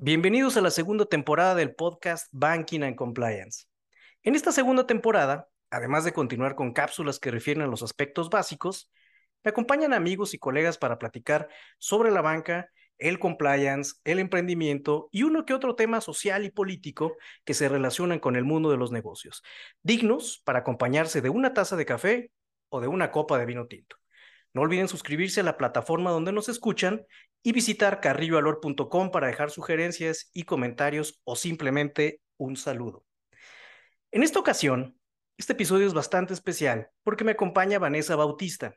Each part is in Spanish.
Bienvenidos a la segunda temporada del podcast Banking and Compliance. En esta segunda temporada, además de continuar con cápsulas que refieren a los aspectos básicos, me acompañan amigos y colegas para platicar sobre la banca, el compliance, el emprendimiento y uno que otro tema social y político que se relacionan con el mundo de los negocios, dignos para acompañarse de una taza de café o de una copa de vino tinto. No olviden suscribirse a la plataforma donde nos escuchan y visitar carrilloalor.com para dejar sugerencias y comentarios o simplemente un saludo. En esta ocasión, este episodio es bastante especial porque me acompaña Vanessa Bautista,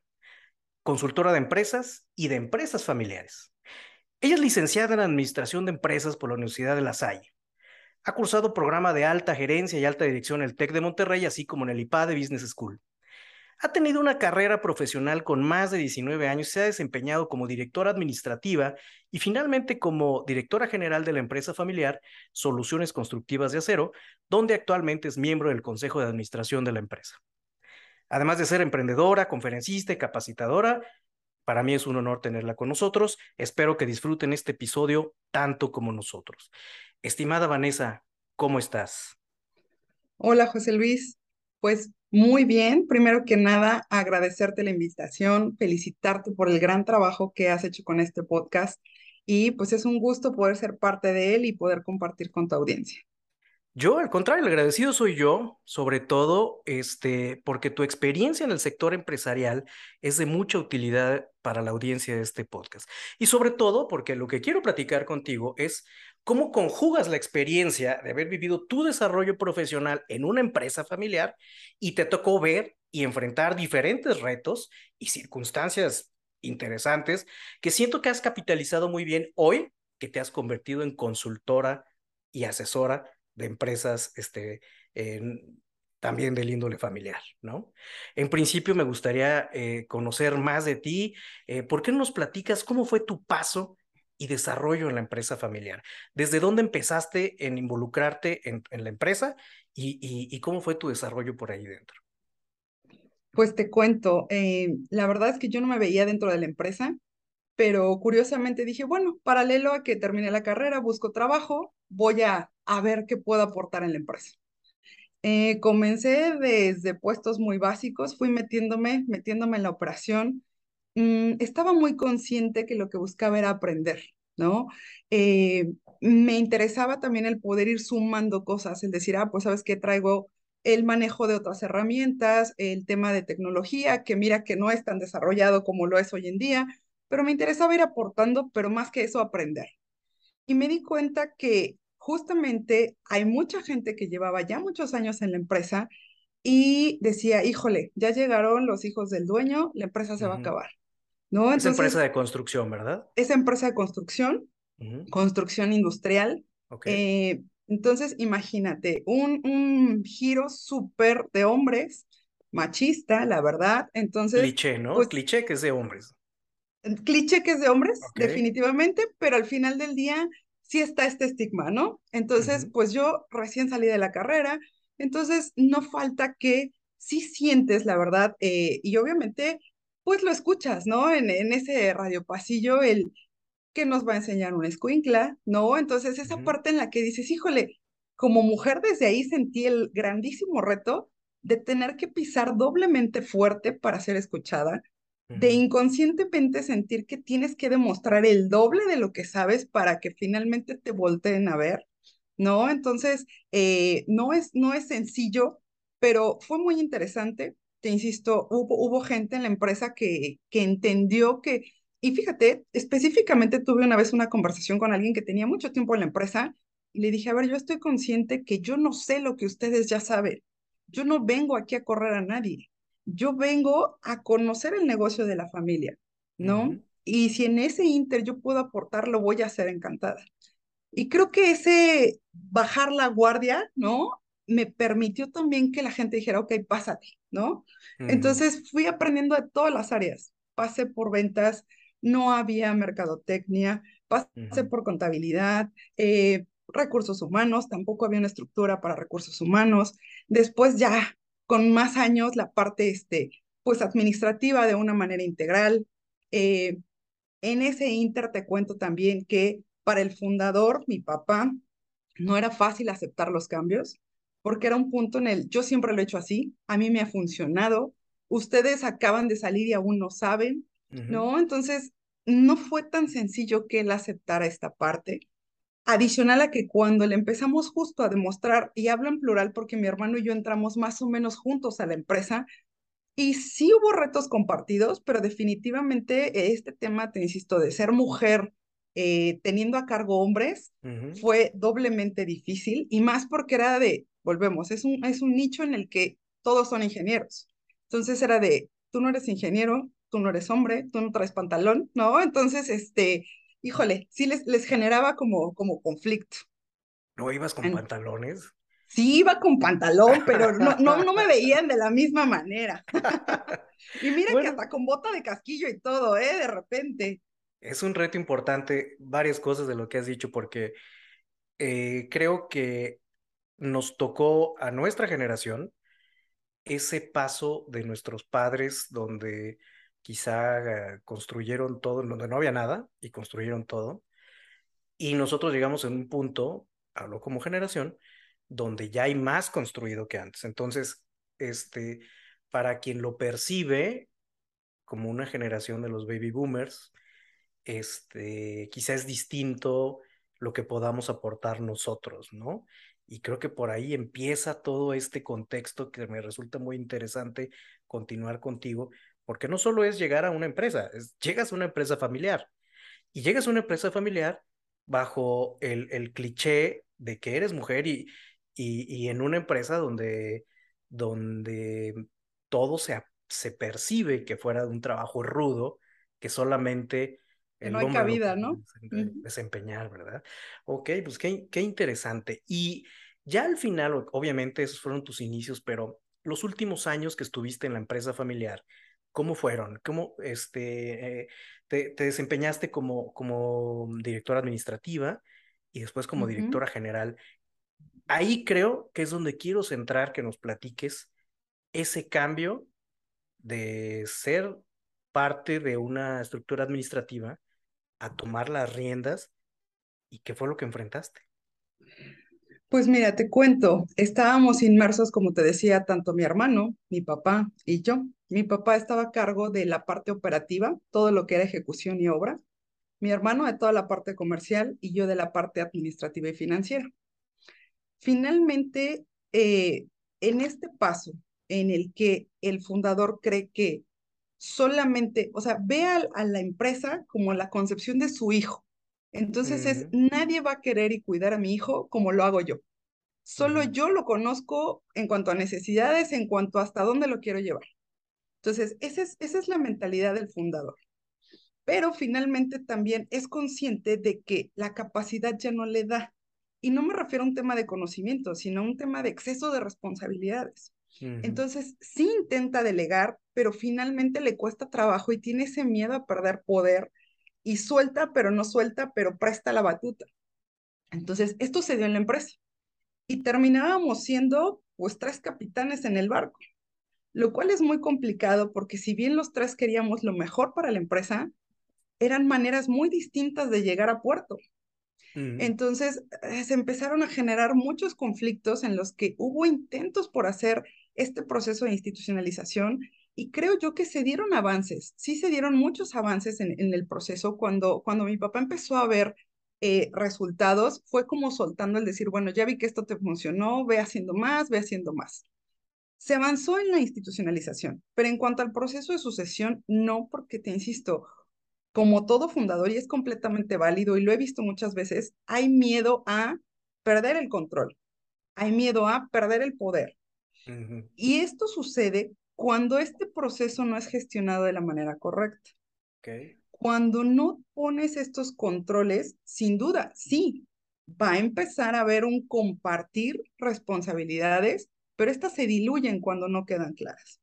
consultora de empresas y de empresas familiares. Ella es licenciada en Administración de Empresas por la Universidad de La Salle. Ha cursado programa de alta gerencia y alta dirección en el TEC de Monterrey, así como en el IPADE Business School. Ha tenido una carrera profesional con más de 19 años, se ha desempeñado como directora administrativa y finalmente como directora general de la empresa familiar Soluciones Constructivas de Acero, donde actualmente es miembro del Consejo de Administración de la empresa. Además de ser emprendedora, conferencista y capacitadora, para mí es un honor tenerla con nosotros. Espero que disfruten este episodio tanto como nosotros. Estimada Vanessa, ¿cómo estás? Hola, José Luis. Pues muy bien, primero que nada, agradecerte la invitación, felicitarte por el gran trabajo que has hecho con este podcast y pues es un gusto poder ser parte de él y poder compartir con tu audiencia. Yo, al contrario, el agradecido soy yo, sobre todo este, porque tu experiencia en el sector empresarial es de mucha utilidad para la audiencia de este podcast. Y sobre todo porque lo que quiero platicar contigo es cómo conjugas la experiencia de haber vivido tu desarrollo profesional en una empresa familiar y te tocó ver y enfrentar diferentes retos y circunstancias interesantes que siento que has capitalizado muy bien hoy que te has convertido en consultora y asesora de empresas este, también del índole familiar, ¿no? En principio me gustaría eh, conocer más de ti. Eh, ¿Por qué no nos platicas cómo fue tu paso y desarrollo en la empresa familiar? ¿Desde dónde empezaste en involucrarte en, la empresa y, y, cómo fue tu desarrollo por ahí dentro? Pues te cuento, eh, la verdad es que yo no me veía dentro de la empresa, pero curiosamente dije, bueno, paralelo a que terminé la carrera, busco trabajo, voy a, a ver qué puedo aportar en la empresa. Eh, comencé desde puestos muy básicos, fui metiéndome, metiéndome en la operación. Mm, estaba muy consciente que lo que buscaba era aprender, ¿no? Eh, me interesaba también el poder ir sumando cosas, el decir, ah, pues sabes que traigo el manejo de otras herramientas, el tema de tecnología, que mira que no es tan desarrollado como lo es hoy en día, pero me interesaba ir aportando, pero más que eso, aprender. Y me di cuenta que justamente hay mucha gente que llevaba ya muchos años en la empresa y decía, híjole, ya llegaron los hijos del dueño, la empresa se va a acabar. ¿no? es empresa de construcción, ¿verdad? Es empresa de construcción, construcción industrial. Eh, entonces, imagínate, un, un giro súper de hombres, machista, la verdad. Entonces, cliché, ¿no? Pues cliché que es de hombres cliché que es de hombres, definitivamente, pero al final del día sí está este estigma, ¿no? Entonces, pues yo recién salí de la carrera, entonces no falta que sí sientes, la verdad, eh, y obviamente, pues lo escuchas, ¿no? En, en ese radio pasillo, el que nos va a enseñar una escuincla, ¿no? Entonces, esa parte en la que dices, híjole, como mujer desde ahí sentí el grandísimo reto de tener que pisar doblemente fuerte para ser escuchada, de inconscientemente sentir que tienes que demostrar el doble de lo que sabes para que finalmente te volteen a ver, ¿no? Entonces, eh, no, es, no es sencillo, pero fue muy interesante. Te insisto, hubo, hubo gente en la empresa que, que entendió que, y fíjate, específicamente tuve una vez una conversación con alguien que tenía mucho tiempo en la empresa y le dije, a ver, yo estoy consciente que yo no sé lo que ustedes ya saben. Yo no vengo aquí a correr a nadie yo vengo a conocer el negocio de la familia, ¿no? Y si en ese inter yo puedo aportar, lo voy a hacer encantada. Y creo que ese bajar la guardia, ¿no? Me permitió también que la gente dijera, ok, pásate, ¿no? Entonces fui aprendiendo de todas las áreas. Pasé por ventas, no había mercadotecnia, pasé por contabilidad, eh, recursos humanos, tampoco había una estructura para recursos humanos. Después ya con más años la parte este, pues administrativa de una manera integral. Eh, en ese inter te cuento también que para el fundador, mi papá, no era fácil aceptar los cambios, porque era un punto en el, yo siempre lo he hecho así, a mí me ha funcionado, ustedes acaban de salir y aún no saben, ¿no? Entonces, no fue tan sencillo que él aceptara esta parte. Adicional a que cuando le empezamos justo a demostrar, y hablo en plural porque mi hermano y yo entramos más o menos juntos a la empresa, y sí hubo retos compartidos, pero definitivamente este tema, te insisto, de ser mujer eh, teniendo a cargo hombres, fue doblemente difícil, y más porque era de, volvemos, es un, es un nicho en el que todos son ingenieros. Entonces era de, tú no eres ingeniero, tú no eres hombre, tú no traes pantalón, ¿no? Entonces, este, híjole, sí les, les generaba como, como conflicto. ¿No ibas con pantalones? Sí iba con pantalón, pero no, no, no me veían de la misma manera. y mira que hasta con bota de casquillo y todo, ¿eh? De repente. Es un reto importante, varias cosas de lo que has dicho, porque eh, creo que nos tocó a nuestra generación ese paso de nuestros padres donde quizá construyeron todo, donde no había nada y construyeron todo. Y nosotros llegamos en un punto, hablo como generación, donde ya hay más construido que antes. Entonces, este, para quien lo percibe como una generación de los baby boomers, este, quizá es distinto lo que podamos aportar nosotros, ¿no? Y creo que por ahí empieza todo este contexto que me resulta muy interesante continuar contigo, porque no solo es llegar a una empresa, es, llegas a una empresa familiar y llegas a una empresa familiar bajo el, el cliché de que eres mujer y, y, en una empresa donde, donde todo se, se percibe que fuera un trabajo rudo, que solamente el no hay cabida, ¿no? Desempeñar, ¿verdad? Ok, pues qué, qué interesante. Y ya al final, obviamente, esos fueron tus inicios, pero los últimos años que estuviste en la empresa familiar, ¿cómo fueron? ¿Cómo este, eh, te, desempeñaste como, como directora administrativa y después como directora general? ahí creo que es donde quiero centrar que nos platiques ese cambio de ser parte de una estructura administrativa a tomar las riendas y qué fue lo que enfrentaste. Pues mira, te cuento, estábamos inmersos, como te decía, tanto mi hermano, mi papá y yo. Mi papá estaba a cargo de la parte operativa, todo lo que era ejecución y obra. Mi hermano de toda la parte comercial y yo de la parte administrativa y financiera. Finalmente, eh, en este paso en el que el fundador cree que solamente, o sea, ve a, la empresa como la concepción de su hijo. Entonces es, nadie va a querer y cuidar a mi hijo como lo hago yo. Solo yo lo conozco en cuanto a necesidades, en cuanto a hasta dónde lo quiero llevar. Entonces, esa es, esa es la mentalidad del fundador. Pero finalmente también es consciente de que la capacidad ya no le da. Y no me refiero a un tema de conocimiento, sino a un tema de exceso de responsabilidades. Entonces, sí intenta delegar, pero finalmente le cuesta trabajo y tiene ese miedo a perder poder y suelta, pero no suelta, pero presta la batuta. Entonces, esto se dio en la empresa y terminábamos siendo pues tres capitanes en el barco, lo cual es muy complicado porque si bien los tres queríamos lo mejor para la empresa, eran maneras muy distintas de llegar a puerto. Entonces eh, se empezaron a generar muchos conflictos en los que hubo intentos por hacer este proceso de institucionalización y creo yo que se dieron avances, sí se dieron muchos avances en, el proceso cuando, cuando mi papá empezó a ver eh, resultados, fue como soltando el decir, bueno, ya vi que esto te funcionó, ve haciendo más, ve haciendo más. Se avanzó en la institucionalización, pero en cuanto al proceso de sucesión, no, porque te insisto, como todo fundador, y es completamente válido, y lo he visto muchas veces, hay miedo a perder el control, hay miedo a perder el poder. Y esto sucede cuando este proceso no es gestionado de la manera correcta. Cuando no pones estos controles, sin duda, sí, va a empezar a haber un compartir responsabilidades, pero estas se diluyen cuando no quedan claras.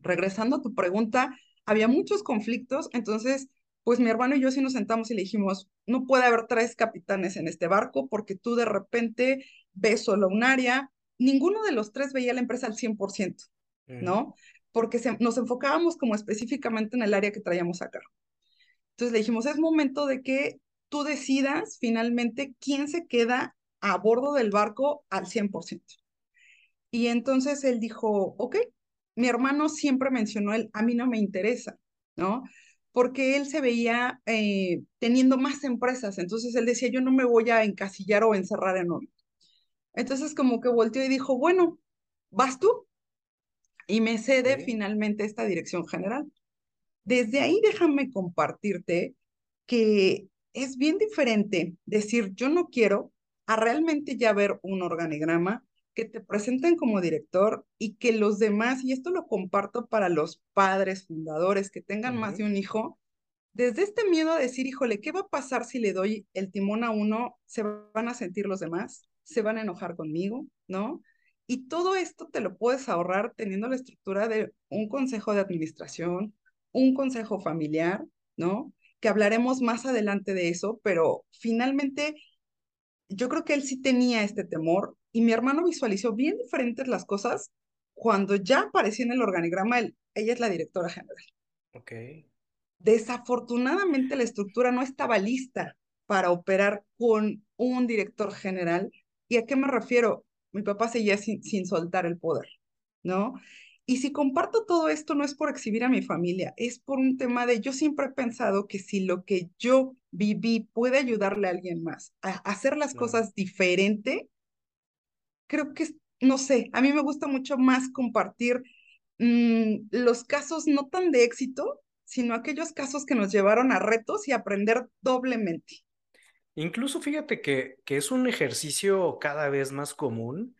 Regresando a tu pregunta, había muchos conflictos, entonces pues mi hermano y yo sí nos sentamos y le dijimos, no puede haber tres capitanes en este barco porque tú de repente ves solo un área. Ninguno de los tres veía la empresa al 100%, ¿no? Porque nos enfocábamos como específicamente en el área que traíamos acá. Entonces le dijimos, es momento de que tú decidas finalmente quién se queda a bordo del barco al 100%. Y entonces él dijo, ok, mi hermano siempre mencionó él, a mí no me interesa, ¿no? Porque él se veía eh, teniendo más empresas, entonces él decía, yo no me voy a encasillar o encerrar en uno. Entonces como que volteó y dijo, bueno, ¿vas tú? Y me cede finalmente esta dirección general. Desde ahí déjame compartirte que es bien diferente decir yo no quiero a realmente ya ver un organigrama que te presenten como director y que los demás, y esto lo comparto para los padres fundadores que tengan más de un hijo, desde este miedo a decir, híjole, ¿qué va a pasar si le doy el timón a uno? ¿Se van a sentir los demás? ¿Se van a enojar conmigo? ¿No? Y todo esto te lo puedes ahorrar teniendo la estructura de un consejo de administración, un consejo familiar, ¿no? Que hablaremos más adelante de eso, pero finalmente yo creo que él sí tenía este temor y mi hermano visualizó bien diferentes las cosas cuando ya apareció en el organigrama, ella es la directora general. Ok. Desafortunadamente la estructura no estaba lista para operar con un director general. ¿Y a qué me refiero? Mi papá seguía sin, sin soltar el poder, ¿no? Y si comparto todo esto no es por exhibir a mi familia, es por un tema de yo siempre he pensado que si lo que yo viví puede ayudarle a alguien más a hacer las cosas diferente, creo que, no sé, a mí me gusta mucho más compartir mm, los casos no tan de éxito, sino aquellos casos que nos llevaron a retos y aprender doblemente. Incluso fíjate que, que es un ejercicio cada vez más común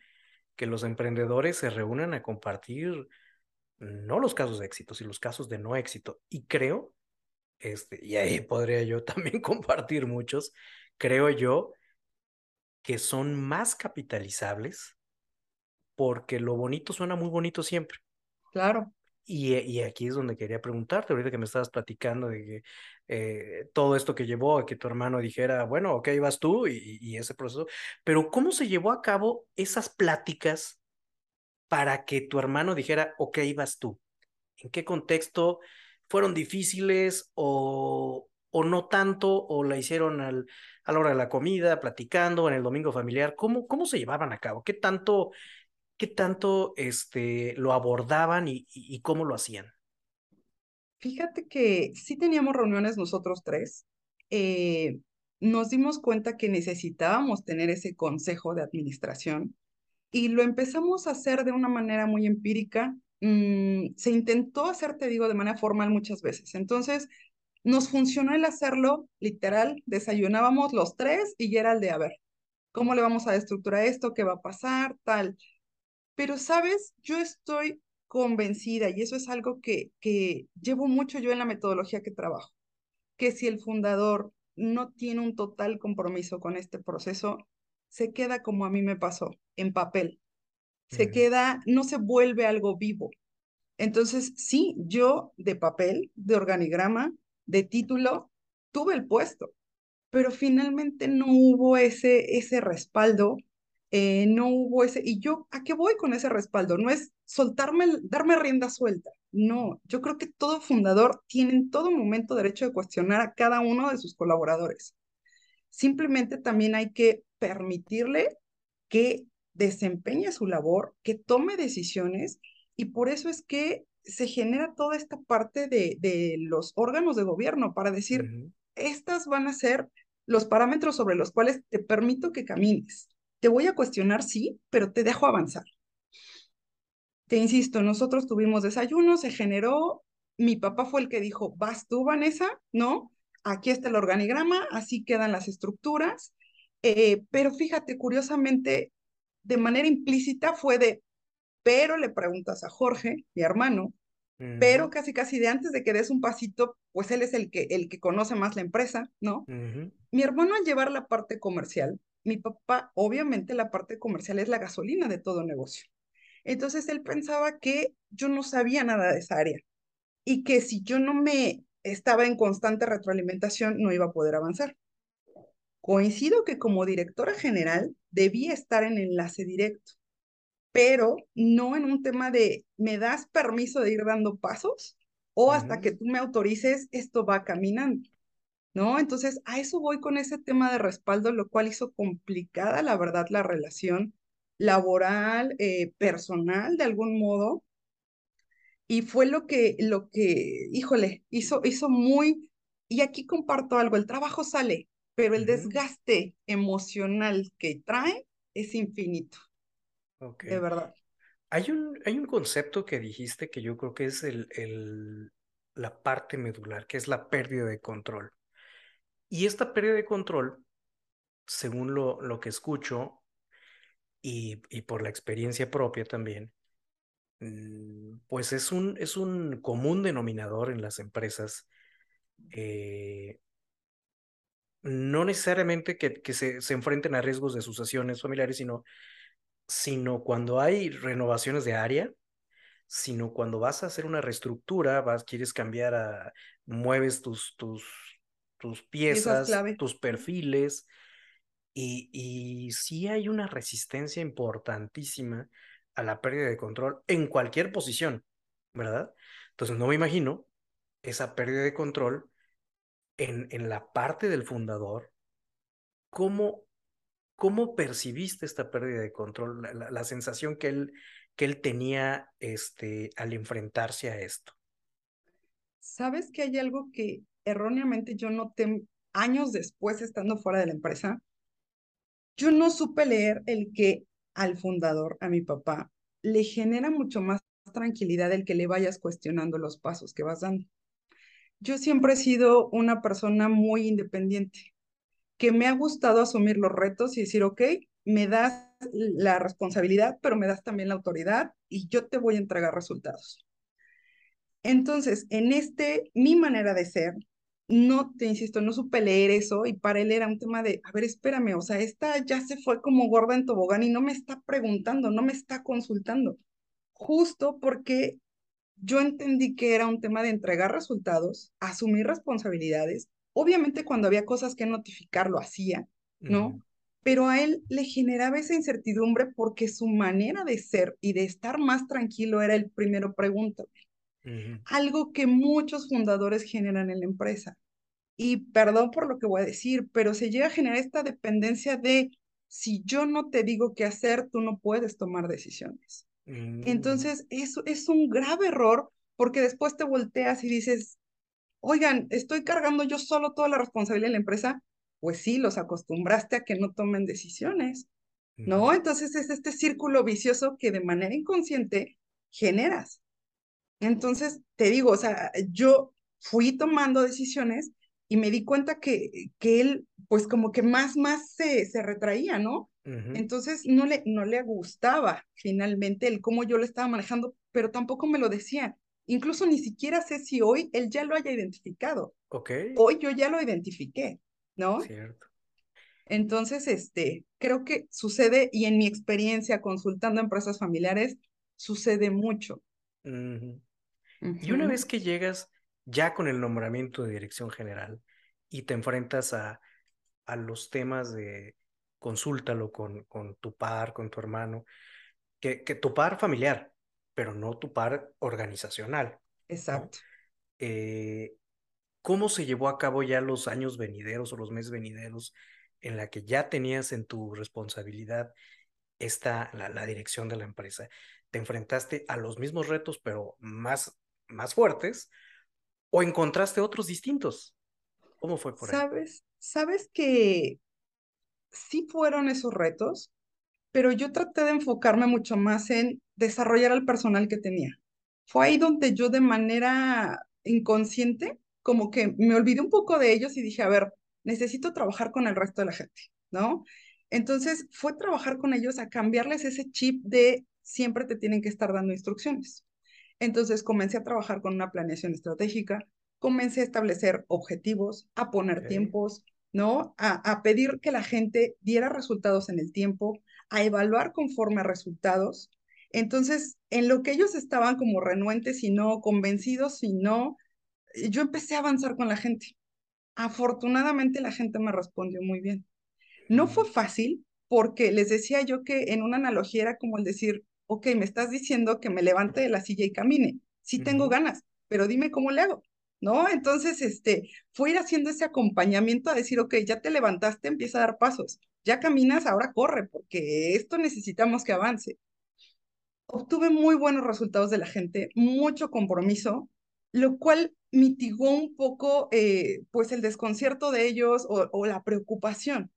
que los emprendedores se reúnan a compartir no los casos de éxito, sino los casos de no éxito. Y creo, este, y ahí podría yo también compartir muchos, creo yo que son más capitalizables porque lo bonito suena muy bonito siempre. Claro. Y, y, aquí es donde quería preguntarte, ahorita que me estabas platicando de que eh, todo esto que llevó a que tu hermano dijera, bueno, ok, vas tú y, y, ese proceso, pero ¿cómo se llevó a cabo esas pláticas para que tu hermano dijera, ok, vas tú? ¿En qué contexto fueron difíciles o, o no tanto, o la hicieron al, a la hora de la comida, platicando, en el domingo familiar? ¿Cómo, cómo se llevaban a cabo? ¿Qué tanto ¿qué tanto este, lo abordaban y, cómo lo hacían? Fíjate que sí teníamos reuniones nosotros tres. Eh, nos dimos cuenta que necesitábamos tener ese consejo de administración y lo empezamos a hacer de una manera muy empírica. Mm, se intentó hacer, te digo, de manera formal muchas veces. Entonces, nos funcionó el hacerlo literal. Desayunábamos los tres y ya era el de, a ver, ¿cómo le vamos a estructurar esto? ¿Qué va a pasar? Tal. Pero, ¿sabes? Yo estoy convencida, y eso es algo que, que llevo mucho yo en la metodología que trabajo, que si el fundador no tiene un total compromiso con este proceso, se queda como a mí me pasó, en papel. Se queda, no se vuelve algo vivo. Entonces, sí, yo de papel, de organigrama, de título, tuve el puesto, pero finalmente no hubo ese, ese respaldo eh, no hubo ese, y yo, ¿a qué voy con ese respaldo? No es soltarme, darme rienda suelta, no, yo creo que todo fundador tiene en todo momento derecho de cuestionar a cada uno de sus colaboradores. Simplemente también hay que permitirle que desempeñe su labor, que tome decisiones, y por eso es que se genera toda esta parte de, de los órganos de gobierno para decir, estas van a ser los parámetros sobre los cuales te permito que camines te voy a cuestionar, sí, pero te dejo avanzar. Te insisto, nosotros tuvimos desayuno, se generó, mi papá fue el que dijo, vas tú, Vanessa, ¿no? Aquí está el organigrama, así quedan las estructuras. Eh, pero fíjate, curiosamente, de manera implícita fue de, pero le preguntas a Jorge, mi hermano, pero casi casi de antes de que des un pasito, pues él es el que, el que conoce más la empresa, ¿no? Mi hermano al llevar la parte comercial, mi papá, obviamente la parte comercial es la gasolina de todo negocio. Entonces él pensaba que yo no sabía nada de esa área y que si yo no me estaba en constante retroalimentación no iba a poder avanzar. Coincido que como directora general debía estar en enlace directo, pero no en un tema de me das permiso de ir dando pasos o hasta que tú me autorices, esto va caminando. ¿no? Entonces, a eso voy con ese tema de respaldo, lo cual hizo complicada, la verdad, la relación laboral, eh, personal, de algún modo. Y fue lo que, lo que, híjole, hizo, hizo muy, y aquí comparto algo, el trabajo sale, pero el desgaste emocional que trae es infinito. De verdad. Hay un, hay un concepto que dijiste que yo creo que es el, el, la parte medular, que es la pérdida de control. Y esta pérdida de control, según lo, lo que escucho y, y por la experiencia propia también, mm, pues es un, es un común denominador en las empresas. Eh, no necesariamente que, que se, se, enfrenten a riesgos de sucesiones familiares, sino, sino cuando hay renovaciones de área, sino cuando vas a hacer una reestructura, vas, quieres cambiar a, mueves tus, tus, tus piezas, tus perfiles, y, y sí hay una resistencia importantísima a la pérdida de control en cualquier posición, ¿verdad? Entonces no me imagino esa pérdida de control en, en la parte del fundador, ¿cómo, cómo percibiste esta pérdida de control, la, la, sensación que él, que él tenía este, al enfrentarse a esto? Sabes que hay algo que erróneamente yo noté años después estando fuera de la empresa. Yo no supe leer el que al fundador, a mi papá, le genera mucho más tranquilidad el que le vayas cuestionando los pasos que vas dando yo siempre he sido una persona muy independiente, que me ha gustado asumir los retos y decir, ok, me das la responsabilidad, pero me das también la autoridad y yo te voy a entregar resultados. Entonces, en este, mi manera de ser, no, te insisto, no supe leer eso y para él era un tema de, a ver, espérame, o sea, esta ya se fue como gorda en tobogán y no me está preguntando, no me está consultando, justo porque yo entendí que era un tema de entregar resultados, asumir responsabilidades. Obviamente cuando había cosas que notificar lo hacía, ¿no? Pero a él le generaba esa incertidumbre porque su manera de ser y de estar más tranquilo era el primero pregúntame. Algo que muchos fundadores generan en la empresa. Y perdón por lo que voy a decir, pero se llega a generar esta dependencia de si yo no te digo qué hacer, tú no puedes tomar decisiones. Mm. Entonces, eso es un grave error porque después te volteas y dices, oigan, estoy cargando yo solo toda la responsabilidad de la empresa. Pues sí, los acostumbraste a que no tomen decisiones, ¿no? Entonces es este círculo vicioso que de manera inconsciente generas. Entonces, te digo, o sea, yo fui tomando decisiones y me di cuenta que, que él, pues como que más, más se, se retraía, ¿no? Entonces no le, no le gustaba finalmente el cómo yo lo estaba manejando, pero tampoco me lo decía. Incluso ni siquiera sé si hoy él ya lo haya identificado. Ok. Hoy yo ya lo identifiqué, ¿no? Cierto. Entonces, este, creo que sucede, y en mi experiencia consultando empresas familiares, sucede mucho. Y una vez que llegas ya con el nombramiento de dirección general y te enfrentas a, a los temas de consúltalo con, con tu par, con tu hermano, que, que tu par familiar, pero no tu par organizacional. Exacto. Eh, ¿Cómo se llevó a cabo ya los años venideros o los meses venideros en la que ya tenías en tu responsabilidad esta, la, la dirección de la empresa? ¿Te enfrentaste a los mismos retos, pero más, más fuertes? ¿O encontraste otros distintos? ¿Cómo fue por ahí? Sabes, sabes que sí fueron esos retos, pero yo traté de enfocarme mucho más en desarrollar al personal que tenía. Fue ahí donde yo de manera inconsciente, como que me olvidé un poco de ellos y dije, a ver, necesito trabajar con el resto de la gente, ¿no? Entonces fue trabajar con ellos a cambiarles ese chip de siempre te tienen que estar dando instrucciones. Entonces comencé a trabajar con una planeación estratégica, comencé a establecer objetivos, a poner tiempos, ¿no? A, pedir que la gente diera resultados en el tiempo, a evaluar conforme a resultados. Entonces, en lo que ellos estaban como renuentes y no convencidos y no, eh, yo empecé a avanzar con la gente. Afortunadamente la gente me respondió muy bien. No fue fácil porque les decía yo que en una analogía era como el decir, ok, me estás diciendo que me levante de la silla y camine. Sí tengo ganas, pero dime cómo le hago. ¿no? Entonces, este, fue ir haciendo ese acompañamiento a decir, ok, ya te levantaste, empieza a dar pasos, ya caminas, ahora corre, porque esto necesitamos que avance. Obtuve muy buenos resultados de la gente, mucho compromiso, lo cual mitigó un poco, eh, pues, el desconcierto de ellos o, la preocupación,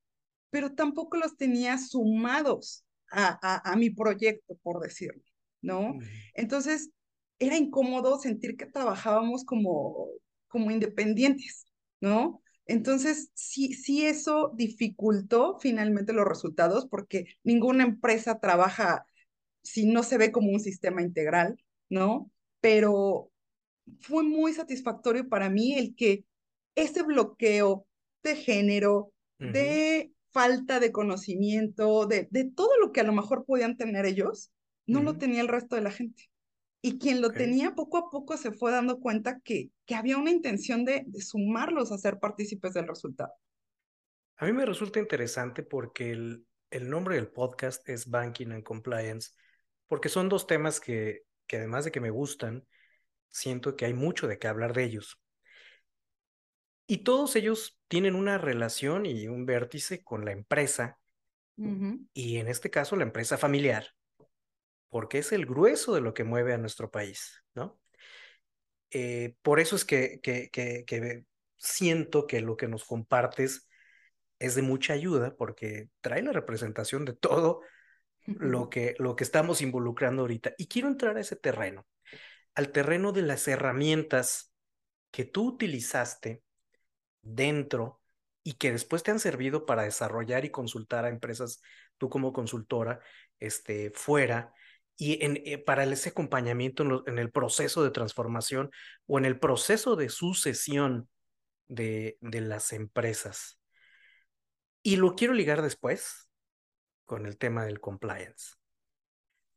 pero tampoco los tenía sumados a, a mi proyecto, por decirlo, ¿no? Entonces, era incómodo sentir que trabajábamos como, como independientes, ¿no? Entonces, sí, sí eso dificultó finalmente los resultados porque ninguna empresa trabaja si no se ve como un sistema integral, ¿no? Pero fue muy satisfactorio para mí el que ese bloqueo de género, de falta de conocimiento, de, de, todo lo que a lo mejor podían tener ellos, no lo tenía el resto de la gente. Y quien lo tenía poco a poco se fue dando cuenta que, que había una intención de, sumarlos a ser partícipes del resultado. A mí me resulta interesante porque el, el nombre del podcast es Banking and Compliance, porque son dos temas que, que además de que me gustan, siento que hay mucho de qué hablar de ellos. Y todos ellos tienen una relación y un vértice con la empresa, y en este caso la empresa familiar, porque es el grueso de lo que mueve a nuestro país, ¿no? Eh, por eso es que, que, que, siento que lo que nos compartes es de mucha ayuda, porque trae la representación de todo lo que, lo que estamos involucrando ahorita. Y quiero entrar a ese terreno, al terreno de las herramientas que tú utilizaste dentro y que después te han servido para desarrollar y consultar a empresas, tú como consultora, este, fuera, y en, eh, para ese acompañamiento en, el proceso de transformación o en el proceso de sucesión de, de las empresas. Y lo quiero ligar después con el tema del compliance.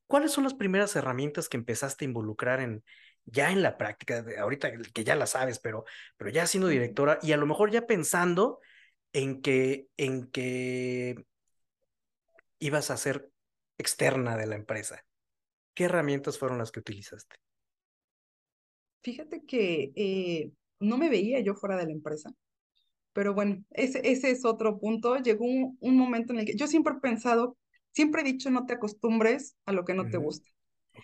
¿Cuáles son las primeras herramientas que empezaste a involucrar en ya en la práctica, de ahorita que ya la sabes, pero, pero ya siendo directora y a lo mejor ya pensando en que, en que ibas a ser externa de la empresa? ¿Qué herramientas fueron las que utilizaste? Fíjate que eh, no me veía yo fuera de la empresa, pero bueno, ese, ese es otro punto. Llegó un, momento en el que yo siempre he pensado, siempre he dicho, no te acostumbres a lo que no te gusta.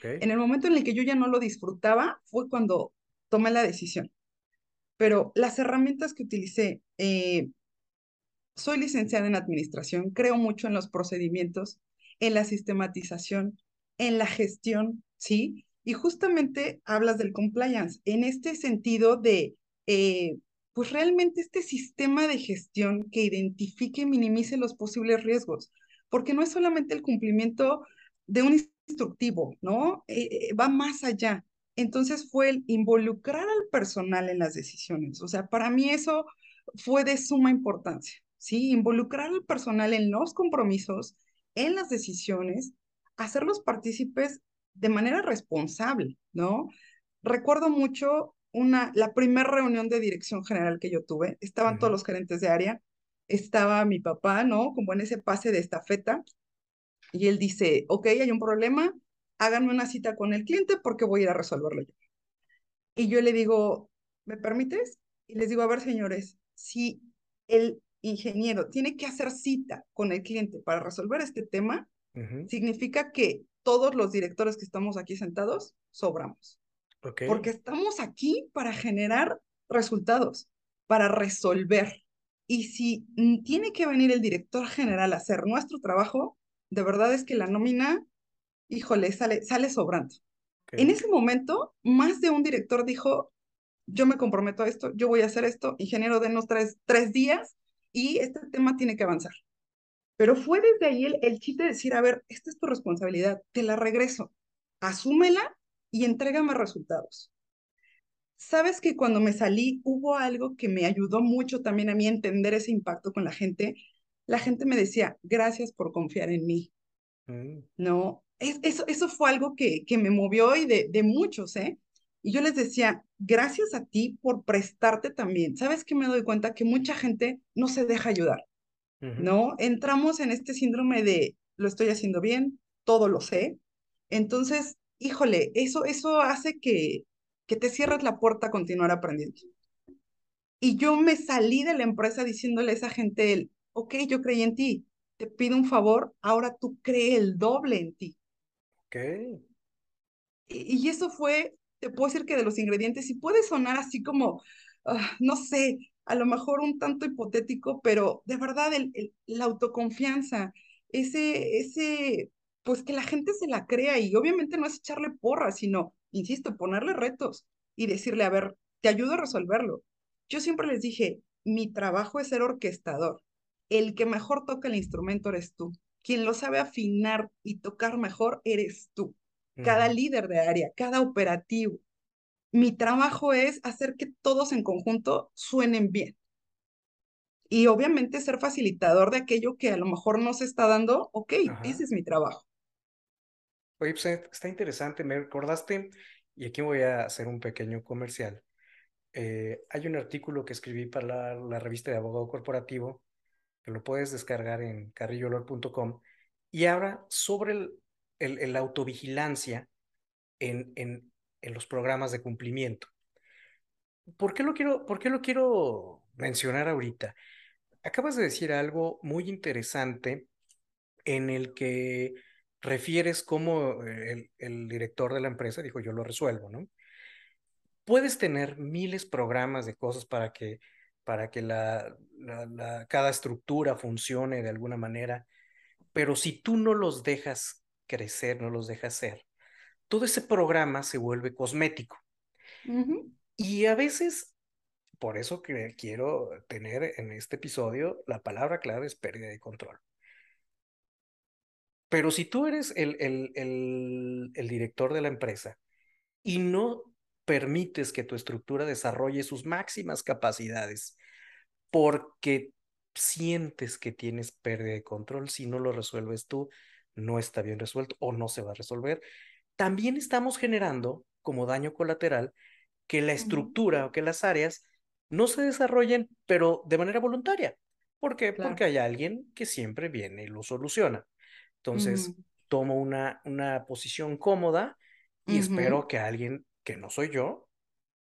En el momento en el que yo ya no lo disfrutaba fue cuando tomé la decisión. Pero las herramientas que utilicé, eh, soy licenciada en administración, creo mucho en los procedimientos, en la sistematización, en la gestión, ¿sí? Y justamente hablas del compliance en este sentido de, eh, pues realmente este sistema de gestión que identifique y minimice los posibles riesgos, porque no es solamente el cumplimiento de un instructivo, ¿no? Eh, eh, va más allá. Entonces fue el involucrar al personal en las decisiones. O sea, para mí eso fue de suma importancia, ¿sí? Involucrar al personal en los compromisos, en las decisiones hacerlos partícipes de manera responsable, ¿no? Recuerdo mucho una, la primera reunión de dirección general que yo tuve, estaban todos los gerentes de área, estaba mi papá, ¿no? Como en ese pase de estafeta, y él dice, ok, hay un problema, háganme una cita con el cliente porque voy a ir a resolverlo yo. Y yo le digo, ¿me permites? Y les digo, a ver, señores, si el ingeniero tiene que hacer cita con el cliente para resolver este tema, significa que todos los directores que estamos aquí sentados sobramos. Porque estamos aquí para generar resultados, para resolver. Y si tiene que venir el director general a hacer nuestro trabajo, de verdad es que la nómina, híjole, sale, sale sobrando. En ese momento, más de un director dijo, yo me comprometo a esto, yo voy a hacer esto, ingeniero, denos tres, tres días y este tema tiene que avanzar. Pero fue desde ahí el, el chiste de decir, a ver, esta es tu responsabilidad, te la regreso, asúmela y entrégame resultados. Sabes que cuando me salí hubo algo que me ayudó mucho también a mí a entender ese impacto con la gente. La gente me decía, gracias por confiar en mí. Mm. No, es, eso, eso fue algo que, que me movió y de, de muchos, ¿eh? Y yo les decía, gracias a ti por prestarte también. ¿Sabes que me doy cuenta? Que mucha gente no se deja ayudar. ¿no? Entramos en este síndrome de lo estoy haciendo bien, todo lo sé. Entonces, híjole, eso, eso hace que, que te cierres la puerta a continuar aprendiendo. Y yo me salí de la empresa diciéndole a esa gente, el, ok, yo creí en ti, te pido un favor, ahora tú cree el doble en ti. Ok. Y, eso fue, te puedo decir que de los ingredientes, y puede sonar así como, ah, no sé, a lo mejor un tanto hipotético, pero de verdad el, la autoconfianza, ese, ese, pues que la gente se la crea y obviamente no es echarle porra, sino, insisto, ponerle retos y decirle, a ver, te ayudo a resolverlo. Yo siempre les dije, mi trabajo es ser orquestador. El que mejor toca el instrumento eres tú. Quien lo sabe afinar y tocar mejor eres tú. Cada líder de área, cada operativo, mi trabajo es hacer que todos en conjunto suenen bien. Y obviamente ser facilitador de aquello que a lo mejor no se está dando, ok, ese es mi trabajo. Oye, pues eh, está interesante, me recordaste, y aquí voy a hacer un pequeño comercial. Eh, hay un artículo que escribí para la, revista de abogado corporativo, que lo puedes descargar en carrillolor.com, y habla sobre el, la autovigilancia en, en, en los programas de cumplimiento. ¿Por qué lo quiero, por qué lo quiero mencionar ahorita? Acabas de decir algo muy interesante en el que refieres cómo el, el, director de la empresa dijo, yo lo resuelvo, ¿no? Puedes tener miles de programas de cosas para que, para que la, la, cada estructura funcione de alguna manera, pero si tú no los dejas crecer, no los dejas ser, todo ese programa se vuelve cosmético. Y a veces, por eso que quiero tener en este episodio, la palabra clave es pérdida de control. Pero si tú eres el, el, el director de la empresa y no permites que tu estructura desarrolle sus máximas capacidades porque sientes que tienes pérdida de control, si no lo resuelves tú, no está bien resuelto o no se va a resolver también estamos generando como daño colateral que la estructura o que las áreas no se desarrollen, pero de manera voluntaria. ¿Por qué? Porque hay alguien que siempre viene y lo soluciona. Entonces, tomo una, una posición cómoda y espero que alguien que no soy yo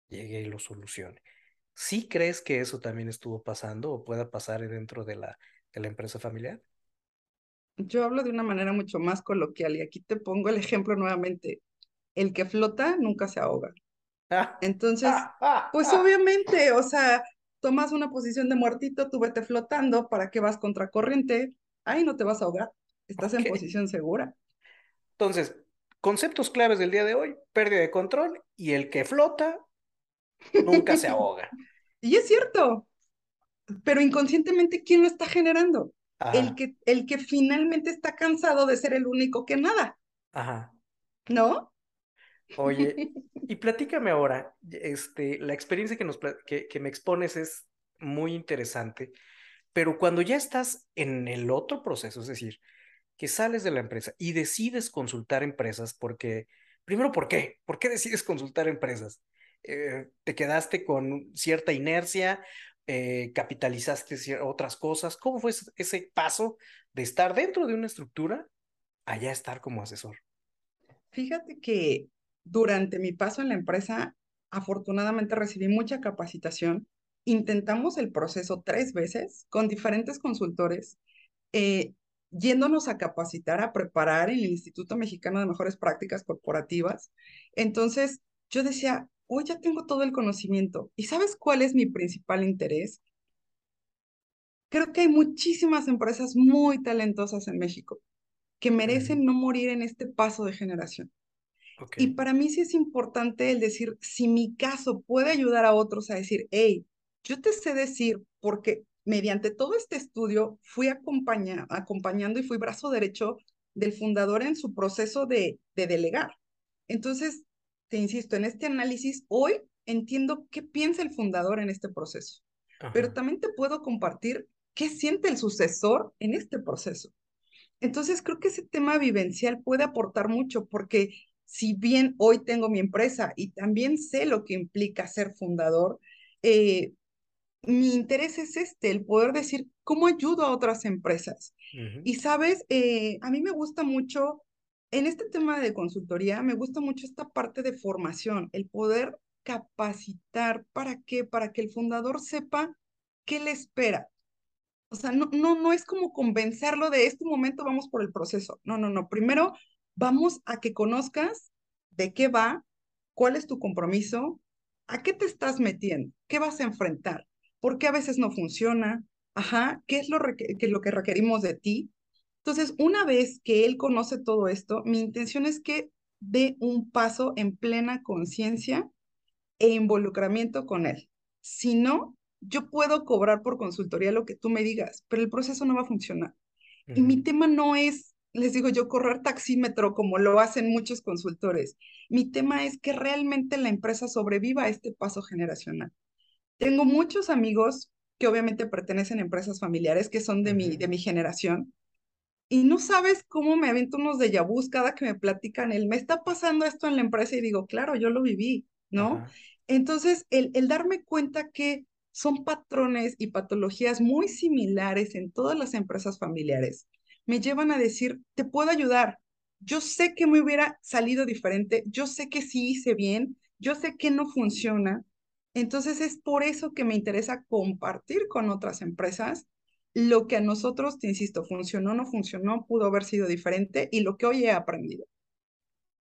llegue y lo solucione. ¿Sí crees que eso también estuvo pasando o pueda pasar dentro de la, de la empresa familiar? yo hablo de una manera mucho más coloquial y aquí te pongo el ejemplo nuevamente. El que flota nunca se ahoga. Entonces, pues obviamente, o sea, tomas una posición de muertito, tú vete flotando, ¿para que vas contracorriente? Ahí no te vas a ahogar, estás en posición segura. Entonces, conceptos claves del día de hoy, pérdida de control y el que flota nunca se ahoga. Y es cierto, pero inconscientemente, ¿quién lo está generando? el que, el que finalmente está cansado de ser el único que nada. Ajá. ¿No? Oye, y platícame ahora, este, la experiencia que, nos, que, que me expones es muy interesante, pero cuando ya estás en el otro proceso, es decir, que sales de la empresa y decides consultar empresas, porque, primero, ¿por qué? ¿Por qué decides consultar empresas? Eh, ¿Te quedaste con cierta inercia eh, capitalizaste otras cosas? ¿Cómo fue ese paso de estar dentro de una estructura a ya estar como asesor? Fíjate que durante mi paso en la empresa, afortunadamente recibí mucha capacitación. Intentamos el proceso tres veces con diferentes consultores, eh, yéndonos a capacitar, a preparar en el Instituto Mexicano de Mejores Prácticas Corporativas. Entonces, yo decía, hoy ya tengo todo el conocimiento. ¿Y sabes cuál es mi principal interés? Creo que hay muchísimas empresas muy talentosas en México que merecen no morir en este paso de generación. Y para mí sí es importante el decir, si mi caso puede ayudar a otros a decir, hey, yo te sé decir, porque mediante todo este estudio fui acompañando y fui brazo derecho del fundador en su proceso de, de delegar. Entonces, te insisto, en este análisis, hoy entiendo qué piensa el fundador en este proceso, pero también te puedo compartir qué siente el sucesor en este proceso. Entonces, creo que ese tema vivencial puede aportar mucho porque si bien hoy tengo mi empresa y también sé lo que implica ser fundador, eh, mi interés es este, el poder decir cómo ayudo a otras empresas. Y sabes, eh, a mí me gusta mucho en este tema de consultoría me gusta mucho esta parte de formación, el poder capacitar. ¿Para qué? Para que el fundador sepa qué le espera. O sea, no, no, no es como convencerlo de este momento vamos por el proceso. No, no, no. Primero vamos a que conozcas de qué va, cuál es tu compromiso, a qué te estás metiendo, qué vas a enfrentar, por qué a veces no funciona, ajá, qué es lo, lo que requerimos de ti. Entonces, una vez que él conoce todo esto, mi intención es que dé un paso en plena conciencia e involucramiento con él. Si no, yo puedo cobrar por consultoría lo que tú me digas, pero el proceso no va a funcionar. Y mi tema no es, les digo yo, correr taxímetro como lo hacen muchos consultores. Mi tema es que realmente la empresa sobreviva a este paso generacional. Tengo muchos amigos que obviamente pertenecen a empresas familiares que son de, mi, de mi generación. Y no sabes cómo me avento unos de vus cada que me platican, el me está pasando esto en la empresa y digo, claro, yo lo viví, ¿no? Entonces, el, el darme cuenta que son patrones y patologías muy similares en todas las empresas familiares, me llevan a decir, te puedo ayudar. Yo sé que me hubiera salido diferente, yo sé que sí hice bien, yo sé que no funciona, entonces es por eso que me interesa compartir con otras empresas lo que a nosotros, te insisto, funcionó, no funcionó, pudo haber sido diferente y lo que hoy he aprendido.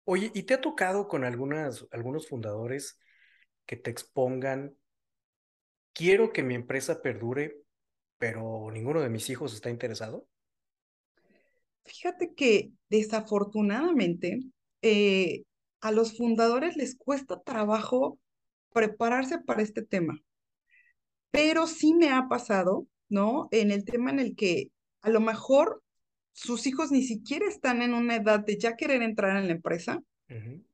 Oye, ¿y te ha tocado con algunas, algunos fundadores que te expongan, quiero que mi empresa perdure, pero ninguno de mis hijos está interesado? Fíjate que desafortunadamente eh, a los fundadores les cuesta trabajo prepararse para este tema. Pero sí me ha pasado, ¿no? En el tema en el que a lo mejor sus hijos ni siquiera están en una edad de ya querer entrar en la empresa,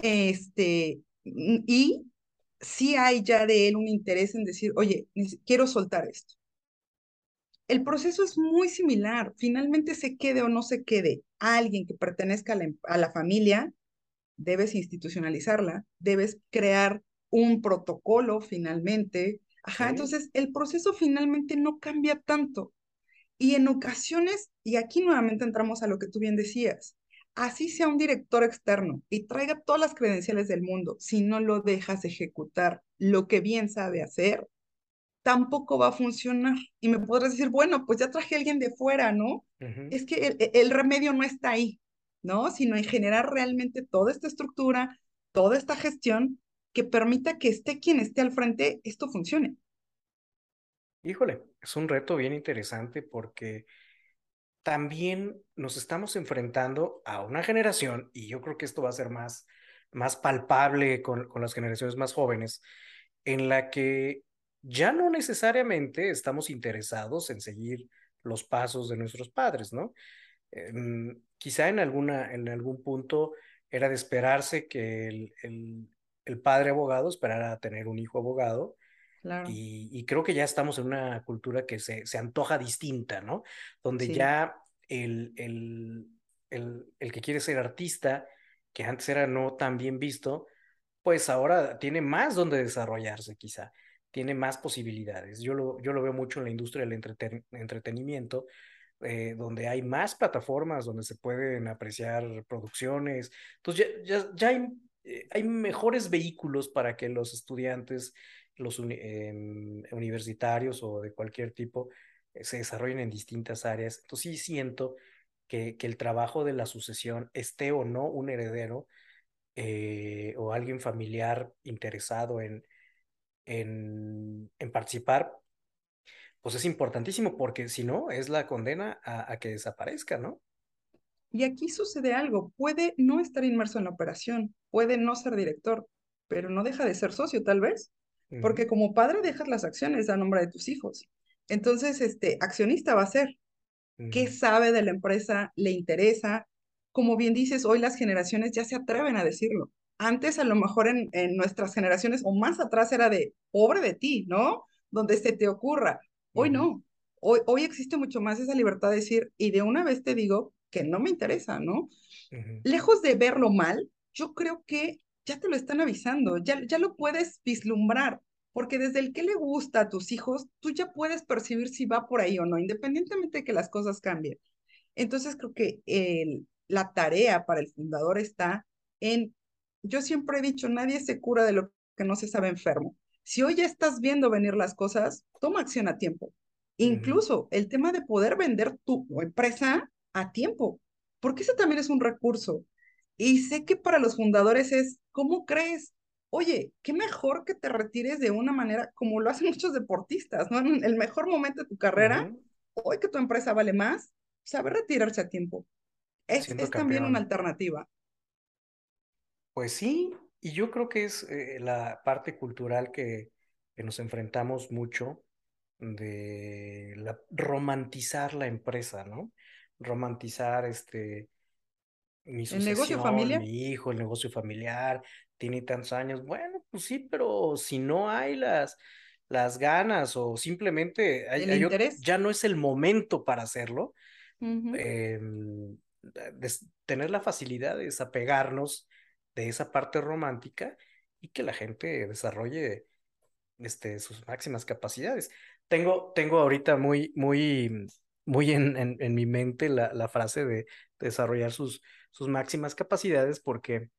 este, y sí hay ya de él un interés en decir, oye, quiero soltar esto. El proceso es muy similar. Finalmente se quede o no se quede alguien que pertenezca a la, a la familia, debes institucionalizarla, debes crear un protocolo finalmente. Ajá, entonces el proceso finalmente no cambia tanto. Y en ocasiones, y aquí nuevamente entramos a lo que tú bien decías, así sea un director externo y traiga todas las credenciales del mundo, si no lo dejas ejecutar lo que bien sabe hacer, tampoco va a funcionar. Y me podrás decir, bueno, pues ya traje a alguien de fuera, ¿no? Es que el, el, remedio no está ahí, ¿no? Sino en generar realmente toda esta estructura, toda esta gestión que permita que esté quien esté al frente, esto funcione. Híjole, es un reto bien interesante porque también nos estamos enfrentando a una generación, y yo creo que esto va a ser más, más palpable con, con las generaciones más jóvenes, en la que ya no necesariamente estamos interesados en seguir los pasos de nuestros padres, ¿no? quizá en, alguna, en algún punto era de esperarse que el, el padre abogado esperará a tener un hijo abogado. Y, creo que ya estamos en una cultura que se, se antoja distinta, ¿no? Donde ya el, el, el, el, que quiere ser artista, que antes era no tan bien visto, pues ahora tiene más donde desarrollarse quizá, tiene más posibilidades. Yo lo, yo lo veo mucho en la industria del entretenimiento, eh, donde hay más plataformas donde se pueden apreciar producciones. Entonces ya, ya, ya hay eh, hay mejores vehículos para que los estudiantes, los em, universitarios o de cualquier tipo, eh, se desarrollen en distintas áreas. Entonces sí siento que, que el trabajo de la sucesión, esté o no un heredero eh, o alguien familiar interesado en, en, participar, pues es importantísimo porque si no, es la condena a que desaparezca, ¿no? Y aquí sucede algo, puede no estar inmerso en la operación, puede no ser director, pero no deja de ser socio tal vez, porque como padre dejas las acciones a nombre de tus hijos. Entonces, este accionista va a ser. ¿Qué sabe de la empresa? ¿Le interesa? Como bien dices, hoy las generaciones ya se atreven a decirlo. Antes, a lo mejor en, en nuestras generaciones o más atrás era de pobre de ti, ¿no? Donde se te ocurra. Hoy no. Hoy, hoy existe mucho más esa libertad de decir, y de una vez te digo que no me interesa, ¿no? Lejos de verlo mal, yo creo que ya te lo están avisando, ya, ya lo puedes vislumbrar, porque desde el que le gusta a tus hijos, tú ya puedes percibir si va por ahí o no, independientemente de que las cosas cambien. Entonces creo que el, la tarea para el fundador está en, yo siempre he dicho, nadie se cura de lo que no se sabe enfermo. Si hoy ya estás viendo venir las cosas, toma acción a tiempo. Incluso el tema de poder vender tu empresa a tiempo, porque ese también es un recurso. Y sé que para los fundadores es, ¿cómo crees? Oye, qué mejor que te retires de una manera como lo hacen muchos deportistas, ¿no? En el mejor momento de tu carrera, hoy que tu empresa vale más, saber retirarse a tiempo. Es, es también una alternativa. Pues sí, y yo creo que es eh, la parte cultural que, que, nos enfrentamos mucho de la, romantizar la empresa, ¿no? Romantizar este mi sucesión, ¿El negocio familiar? mi hijo, el negocio familiar, tiene tantos años. Bueno, pues sí, pero si no hay las, las ganas o simplemente hay, ya no es el momento para hacerlo, em, tener la facilidad de desapegarnos de esa parte romántica y que la gente desarrolle este, sus máximas capacidades. Tengo, tengo ahorita muy, muy, muy en, en, mi mente la, la frase de desarrollar sus, sus máximas capacidades porque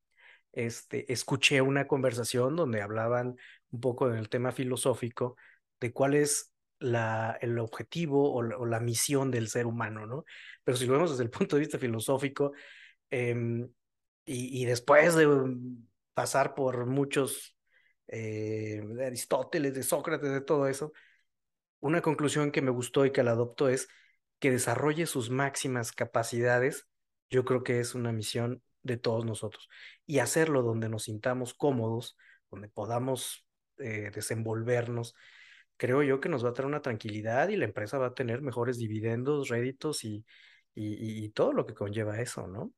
este, escuché una conversación donde hablaban un poco del tema filosófico de cuál es la, el objetivo o la, misión del ser humano, ¿no? Pero si lo vemos desde el punto de vista filosófico, em, y, después de pasar por muchos, eh, de Aristóteles, de Sócrates, de todo eso, una conclusión que me gustó y que la adopto es que desarrolle sus máximas capacidades, yo creo que es una misión de todos nosotros. Y hacerlo donde nos sintamos cómodos, donde podamos eh, desenvolvernos, creo yo que nos va a traer una tranquilidad y la empresa va a tener mejores dividendos, réditos y, y todo lo que conlleva eso, ¿no?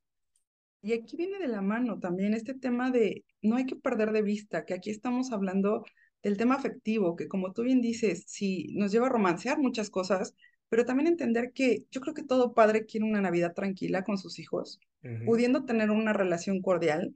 Y aquí viene de la mano también este tema de no hay que perder de vista que aquí estamos hablando del tema afectivo, que como tú bien dices, sí nos lleva a romancear muchas cosas, pero también entender que yo creo que todo padre quiere una Navidad tranquila con sus hijos, pudiendo tener una relación cordial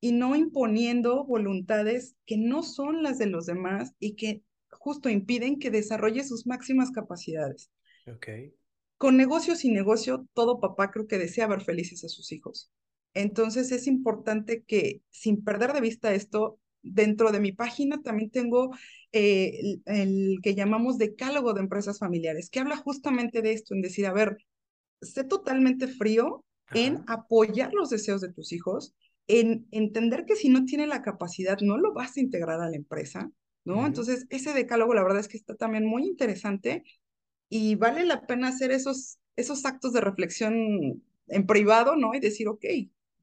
y no imponiendo voluntades que no son las de los demás y que justo impiden que desarrolle sus máximas capacidades. Okay. Con negocio sin negocio, todo papá creo que desea ver felices a sus hijos. Entonces es importante que sin perder de vista esto, dentro de mi página también tengo eh, el, que llamamos decálogo de empresas familiares, que habla justamente de esto, en decir, a ver, sé totalmente frío en apoyar los deseos de tus hijos, en entender que si no tiene la capacidad, no lo vas a integrar a la empresa, ¿no? Entonces, ese decálogo, la verdad es que está también muy interesante y vale la pena hacer esos, esos actos de reflexión en privado, ¿no? Y decir, ok,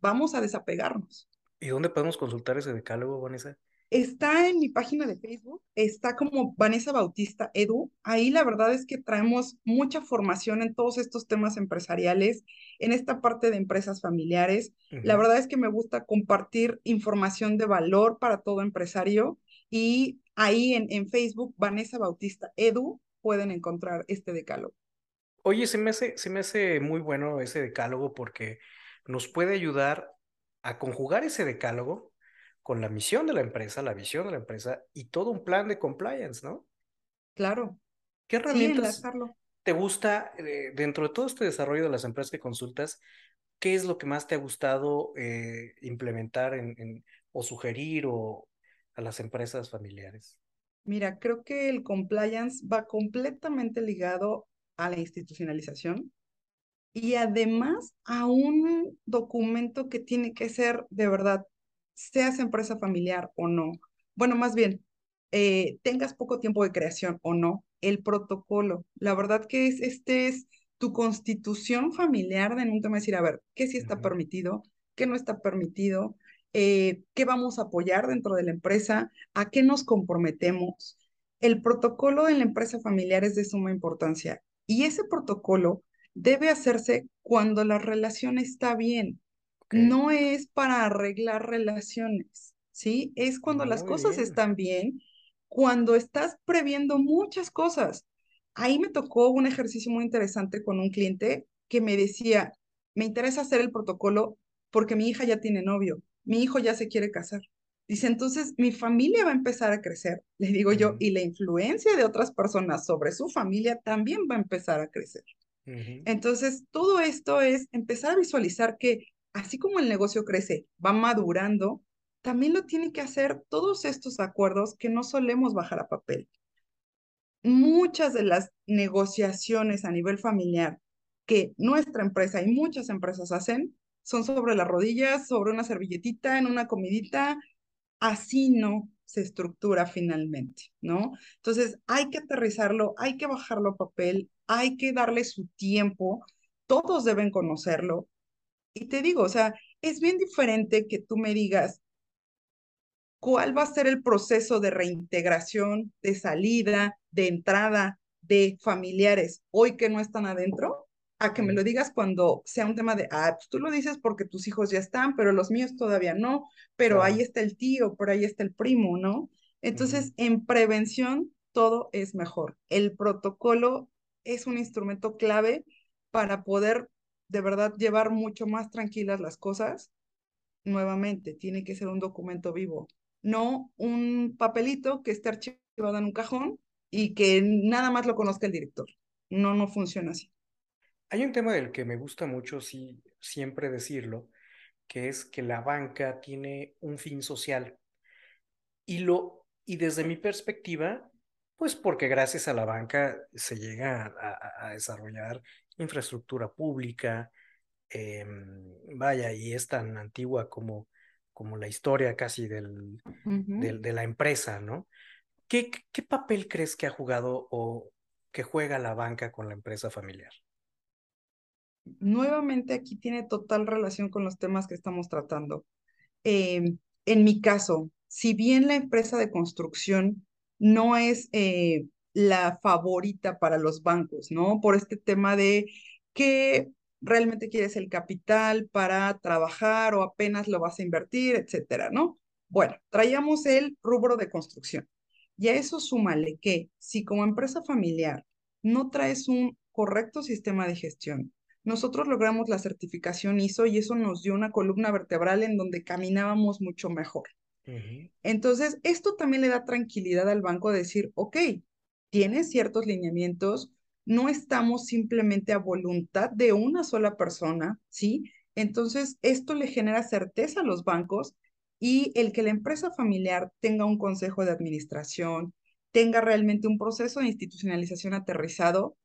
vamos a desapegarnos. ¿Y dónde podemos consultar ese decálogo, Vanessa? Está en mi página de Facebook, está como Vanessa Bautista Edu. Ahí la verdad es que traemos mucha formación en todos estos temas empresariales, en esta parte de empresas familiares. La verdad es que me gusta compartir información de valor para todo empresario y ahí en, en Facebook, Vanessa Bautista Edu, pueden encontrar este decálogo. Oye, se me hace, se me hace muy bueno ese decálogo porque nos puede ayudar a conjugar ese decálogo con la misión de la empresa, la visión de la empresa y todo un plan de compliance, ¿no? Claro. ¿Qué herramientas te gusta eh, dentro de todo este desarrollo de las empresas que consultas? ¿Qué es lo que más te ha gustado eh, implementar en, o sugerir o a las empresas familiares? Mira, creo que el compliance va completamente ligado a la institucionalización y además a un documento que tiene que ser de verdad, seas empresa familiar o no. Bueno, más bien, eh, tengas poco tiempo de creación o no, el protocolo. La verdad que es, este es tu constitución familiar de un tema decir, a ver, ¿qué sí está permitido? ¿Qué no está permitido? Eh, ¿Qué vamos a apoyar dentro de la empresa? ¿A qué nos comprometemos? El protocolo en la empresa familiar es de suma importancia y ese protocolo debe hacerse cuando la relación está bien. No es para arreglar relaciones, ¿sí? Es cuando las cosas están bien, cuando estás previendo muchas cosas. Ahí me tocó un ejercicio muy interesante con un cliente que me decía, me interesa hacer el protocolo porque mi hija ya tiene novio, mi hijo ya se quiere casar. Dice, entonces mi familia va a empezar a crecer, le digo yo, y la influencia de otras personas sobre su familia también va a empezar a crecer. Entonces, todo esto es empezar a visualizar que así como el negocio crece, va madurando, también lo tiene que hacer todos estos acuerdos que no solemos bajar a papel. Muchas de las negociaciones a nivel familiar que nuestra empresa y muchas empresas hacen son sobre las rodillas, sobre una servilletita, en una comidita. Así no se estructura finalmente, ¿no? Entonces hay que aterrizarlo, hay que bajarlo a papel, hay que darle su tiempo, todos deben conocerlo. Y te digo, o sea, es bien diferente que tú me digas cuál va a ser el proceso de reintegración, de salida, de entrada de familiares hoy que no están adentro, a que me lo digas cuando sea un tema de, ah, pues tú lo dices porque tus hijos ya están, pero los míos todavía no, pero ahí está el tío, por ahí está el primo, ¿no? Entonces, en prevención, todo es mejor. El protocolo es un instrumento clave para poder de verdad llevar mucho más tranquilas las cosas. Nuevamente, tiene que ser un documento vivo, no un papelito que esté archivado en un cajón y que nada más lo conozca el director. No, no funciona así. Hay un tema del que me gusta mucho sí, siempre decirlo, que es que la banca tiene un fin social. Y, lo, y desde mi perspectiva, pues porque gracias a la banca se llega a, desarrollar infraestructura pública, em, vaya, y es tan antigua como, como la historia casi del, de la empresa, ¿no? ¿Qué, ¿Qué papel crees que ha jugado o que juega la banca con la empresa familiar? nuevamente aquí tiene total relación con los temas que estamos tratando. Em, en mi caso, si bien la empresa de construcción no es eh, la favorita para los bancos, ¿no? Por este tema de que realmente quieres el capital para trabajar o apenas lo vas a invertir, etcétera, ¿no? Bueno, traíamos el rubro de construcción. Y a eso súmale que si como empresa familiar no traes un correcto sistema de gestión, nosotros logramos la certificación ISO y eso nos dio una columna vertebral en donde caminábamos mucho mejor. Entonces, esto también le da tranquilidad al banco de decir, ok, tiene ciertos lineamientos, no estamos simplemente a voluntad de una sola persona, ¿sí? Entonces, esto le genera certeza a los bancos y el que la empresa familiar tenga un consejo de administración, tenga realmente un proceso de institucionalización aterrizado,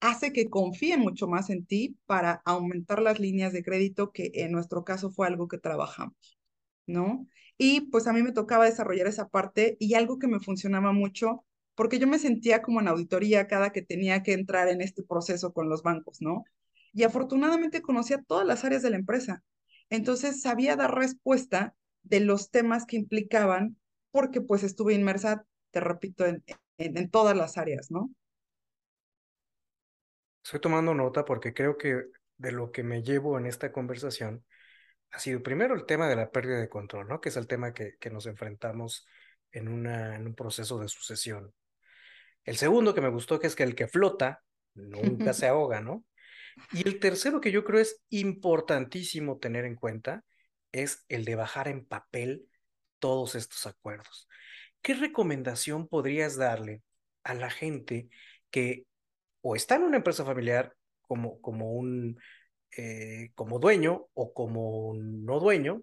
hace que confíen mucho más en ti para aumentar las líneas de crédito, que en nuestro caso fue algo que trabajamos, ¿no? Y pues a mí me tocaba desarrollar esa parte y algo que me funcionaba mucho, porque yo me sentía como en auditoría cada que tenía que entrar en este proceso con los bancos, ¿no? Y afortunadamente conocía todas las áreas de la empresa. Entonces sabía dar respuesta de los temas que implicaban, porque pues estuve inmersa, te repito, en, en todas las áreas, ¿no? Estoy tomando nota porque creo que de lo que me llevo en esta conversación ha sido primero el tema de la pérdida de control, ¿no? Que es el tema que, que nos enfrentamos en, una, en un proceso de sucesión. El segundo que me gustó que es que el que flota nunca se ahoga, ¿no? Y el tercero que yo creo es importantísimo tener en cuenta es el de bajar en papel todos estos acuerdos. ¿Qué recomendación podrías darle a la gente que o está en una empresa familiar como, como un eh, como dueño o como no dueño,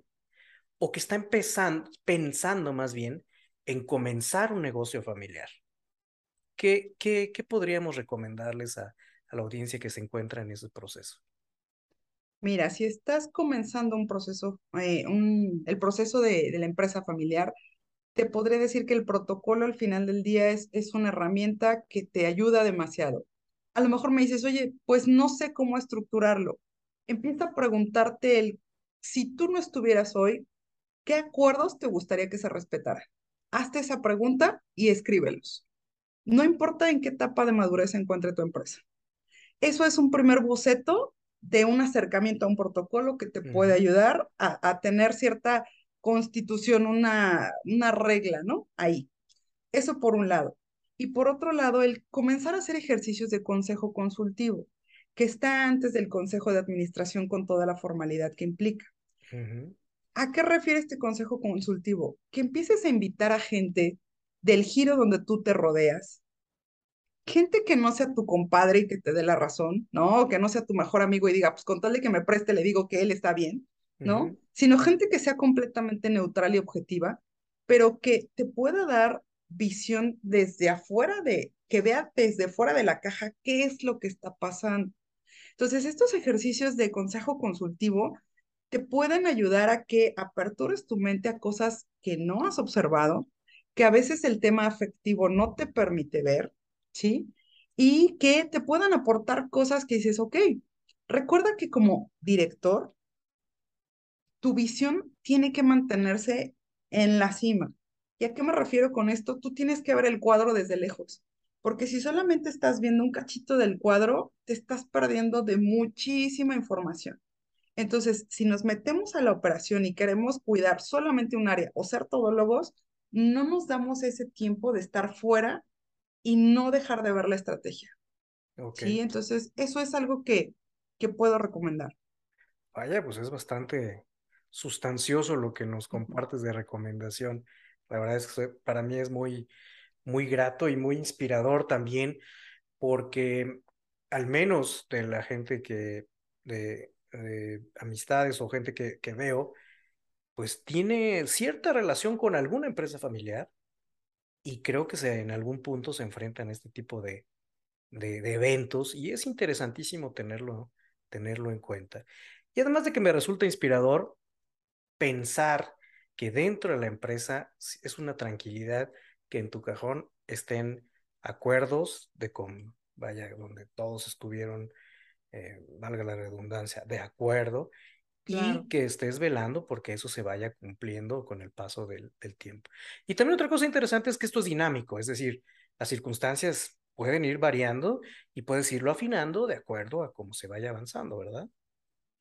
o que está empezando, pensando más bien en comenzar un negocio familiar. ¿Qué, qué, qué podríamos recomendarles a, la audiencia que se encuentra en ese proceso? Mira, si estás comenzando un proceso, eh, el proceso de, de, la empresa familiar, te podré decir que el protocolo al final del día es, es una herramienta que te ayuda demasiado a lo mejor me dices, oye, pues no sé cómo estructurarlo. Empieza a preguntarte el, si tú no estuvieras hoy, ¿qué acuerdos te gustaría que se respetaran? Hazte esa pregunta y escríbelos. No importa en qué etapa de madurez se encuentre tu empresa. Eso es un primer boceto de un acercamiento a un protocolo que te puede ayudar a, a, tener cierta constitución, una, una regla, ¿no? Ahí. Eso por un lado. Y por otro lado, el comenzar a hacer ejercicios de consejo consultivo, que está antes del consejo de administración con toda la formalidad que implica. ¿A qué refiere este consejo consultivo? Que empieces a invitar a gente del giro donde tú te rodeas, gente que no sea tu compadre y que te dé la razón, ¿no? Que no sea tu mejor amigo y diga, pues con tal de que me preste, le digo que él está bien. ¿no? Sino gente que sea completamente neutral y objetiva, pero que te pueda dar visión desde afuera de, que vea desde fuera de la caja qué es lo que está pasando. Entonces, estos ejercicios de consejo consultivo te pueden ayudar a que apertures tu mente a cosas que no has observado, que a veces el tema afectivo no te permite ver, ¿sí? Y que te puedan aportar cosas que dices, ok, recuerda que como director, tu visión tiene que mantenerse en la cima. ¿Y a qué me refiero con esto? Tú tienes que ver el cuadro desde lejos, porque si solamente estás viendo un cachito del cuadro, te estás perdiendo de muchísima información. Entonces, si nos metemos a la operación y queremos cuidar solamente un área o ser todólogos, no nos damos ese tiempo de estar fuera y no dejar de ver la estrategia. Sí, entonces eso es algo que, que puedo recomendar. Vaya, pues es bastante sustancioso lo que nos compartes de recomendación. La verdad es que para mí es muy, muy grato y muy inspirador también, porque al menos de la gente que, de, amistades o gente que, que veo, pues tiene cierta relación con alguna empresa familiar y creo que en algún punto se enfrentan a este tipo de, de, de, eventos y es interesantísimo tenerlo, tenerlo en cuenta. Y además de que me resulta inspirador pensar que dentro de la empresa es una tranquilidad que en tu cajón estén acuerdos de con, vaya, donde todos estuvieron, eh, valga la redundancia, de acuerdo y que estés velando porque eso se vaya cumpliendo con el paso del, del, tiempo. Y también otra cosa interesante es que esto es dinámico, es decir, las circunstancias pueden ir variando y puedes irlo afinando de acuerdo a cómo se vaya avanzando, ¿verdad?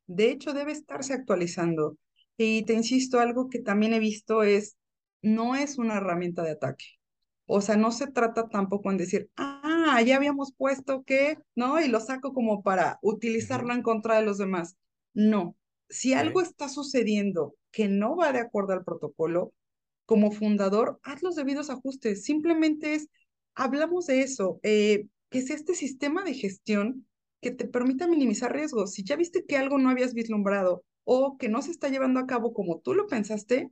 De hecho, debe estarse actualizando. Y te insisto, algo que también he visto es, no es una herramienta de ataque. O sea, no se trata tampoco en decir, ah, ya habíamos puesto que, ¿no? Y lo saco como para utilizarlo en contra de los demás. No, si algo está sucediendo que no va de acuerdo al protocolo, como fundador, haz los debidos ajustes. Simplemente es, hablamos de eso, eh, que es este sistema de gestión que te permita minimizar riesgos. Si ya viste que algo no habías vislumbrado o que no se está llevando a cabo como tú lo pensaste,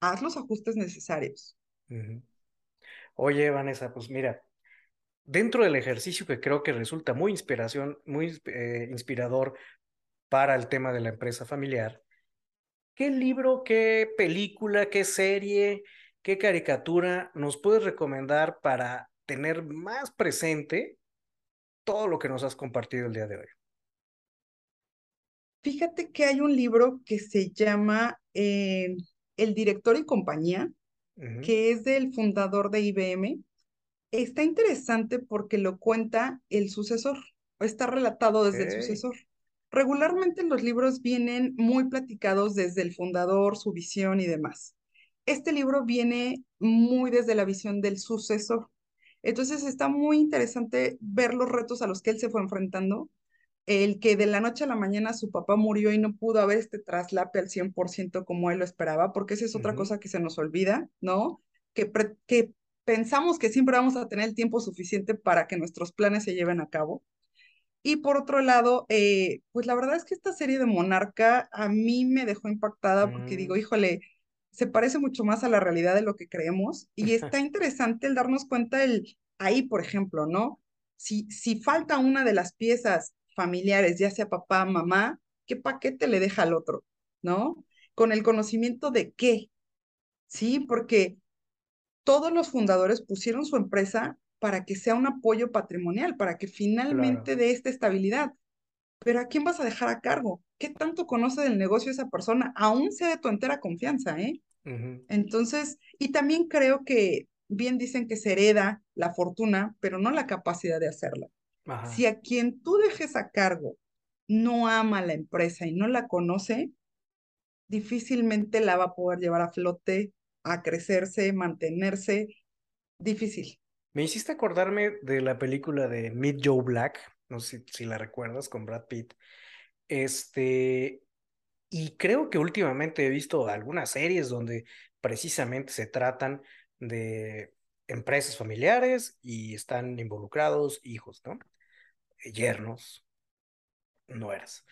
haz los ajustes necesarios. Oye, Vanessa, pues mira, dentro del ejercicio que creo que resulta muy inspiración, muy eh, inspirador para el tema de la empresa familiar, ¿qué libro, qué película, qué serie, qué caricatura nos puedes recomendar para tener más presente todo lo que nos has compartido el día de hoy? Fíjate que hay un libro que se llama eh, El director y compañía, que es del fundador de IBM. Está interesante porque lo cuenta el sucesor, o está relatado desde el sucesor. Regularmente los libros vienen muy platicados desde el fundador, su visión y demás. Este libro viene muy desde la visión del sucesor. Entonces está muy interesante ver los retos a los que él se fue enfrentando. El que de la noche a la mañana su papá murió y no pudo haber este traslape al 100% como él lo esperaba, porque esa es otra cosa que se nos olvida, ¿no? Que, que pensamos que siempre vamos a tener el tiempo suficiente para que nuestros planes se lleven a cabo. Y por otro lado, eh, pues la verdad es que esta serie de Monarca a mí me dejó impactada porque digo, mm. híjole, se parece mucho más a la realidad de lo que creemos y está interesante el darnos cuenta el ahí, por ejemplo, ¿no? Si, si falta una de las piezas familiares, ya sea papá, mamá, ¿qué paquete le deja al otro? ¿No? Con el conocimiento de qué, ¿sí? Porque todos los fundadores pusieron su empresa para que sea un apoyo patrimonial, para que finalmente dé esta estabilidad. Pero ¿a quién vas a dejar a cargo? ¿Qué tanto conoce del negocio esa persona? Aún sea de tu entera confianza, ¿eh? Entonces, y también creo que bien dicen que se hereda la fortuna, pero no la capacidad de hacerla. Si a quien tú dejes a cargo no ama la empresa y no la conoce, difícilmente la va a poder llevar a flote, a crecerse, mantenerse. Difícil. Me hiciste acordarme de la película de Meet Joe Black, no sé si, la recuerdas, con Brad Pitt. Este, y creo que últimamente he visto algunas series donde precisamente se tratan de empresas familiares y están involucrados hijos, ¿no? Yernos, nueras.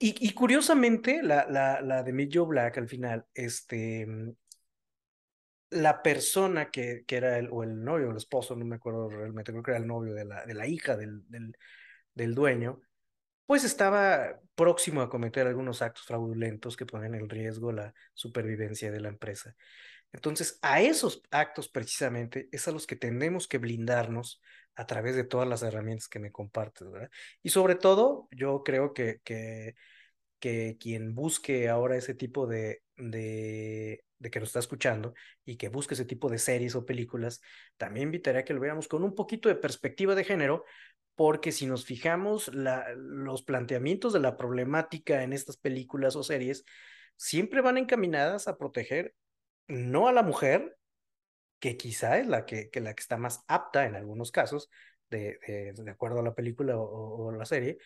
Y, curiosamente, la, de Joe Black al final, este, la persona que, era el, o el novio o el esposo, no me acuerdo realmente, creo que era el novio de la, hija del, del, del dueño, pues estaba próximo a cometer algunos actos fraudulentos que ponen en riesgo la supervivencia de la empresa. Entonces, a esos actos precisamente es a los que tenemos que blindarnos a través de todas las herramientas que me compartes, ¿verdad? Y sobre todo, yo creo que, que, que quien busque ahora ese tipo de, de, que nos está escuchando y que busque ese tipo de series o películas, también invitaría a que lo veamos con un poquito de perspectiva de género, porque si nos fijamos, la, los planteamientos de la problemática en estas películas o series siempre van encaminadas a proteger no a la mujer, que quizá es la que, que la que está más apta en algunos casos, de, de, acuerdo a la película o, la serie,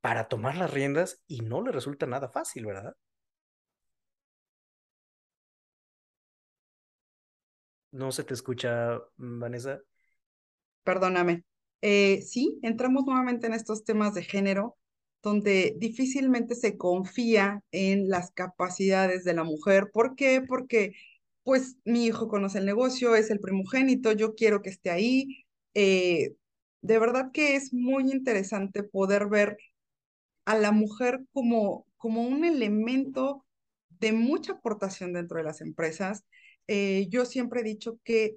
para tomar las riendas y no le resulta nada fácil, ¿verdad? No se te escucha, Vanessa. Perdóname. Eh, sí, entramos nuevamente en estos temas de género, donde difícilmente se confía en las capacidades de la mujer. ¿Por qué? Porque pues mi hijo conoce el negocio, es el primogénito, yo quiero que esté ahí. Eh, de verdad que es muy interesante poder ver a la mujer como, como un elemento de mucha aportación dentro de las empresas. Eh, yo siempre he dicho que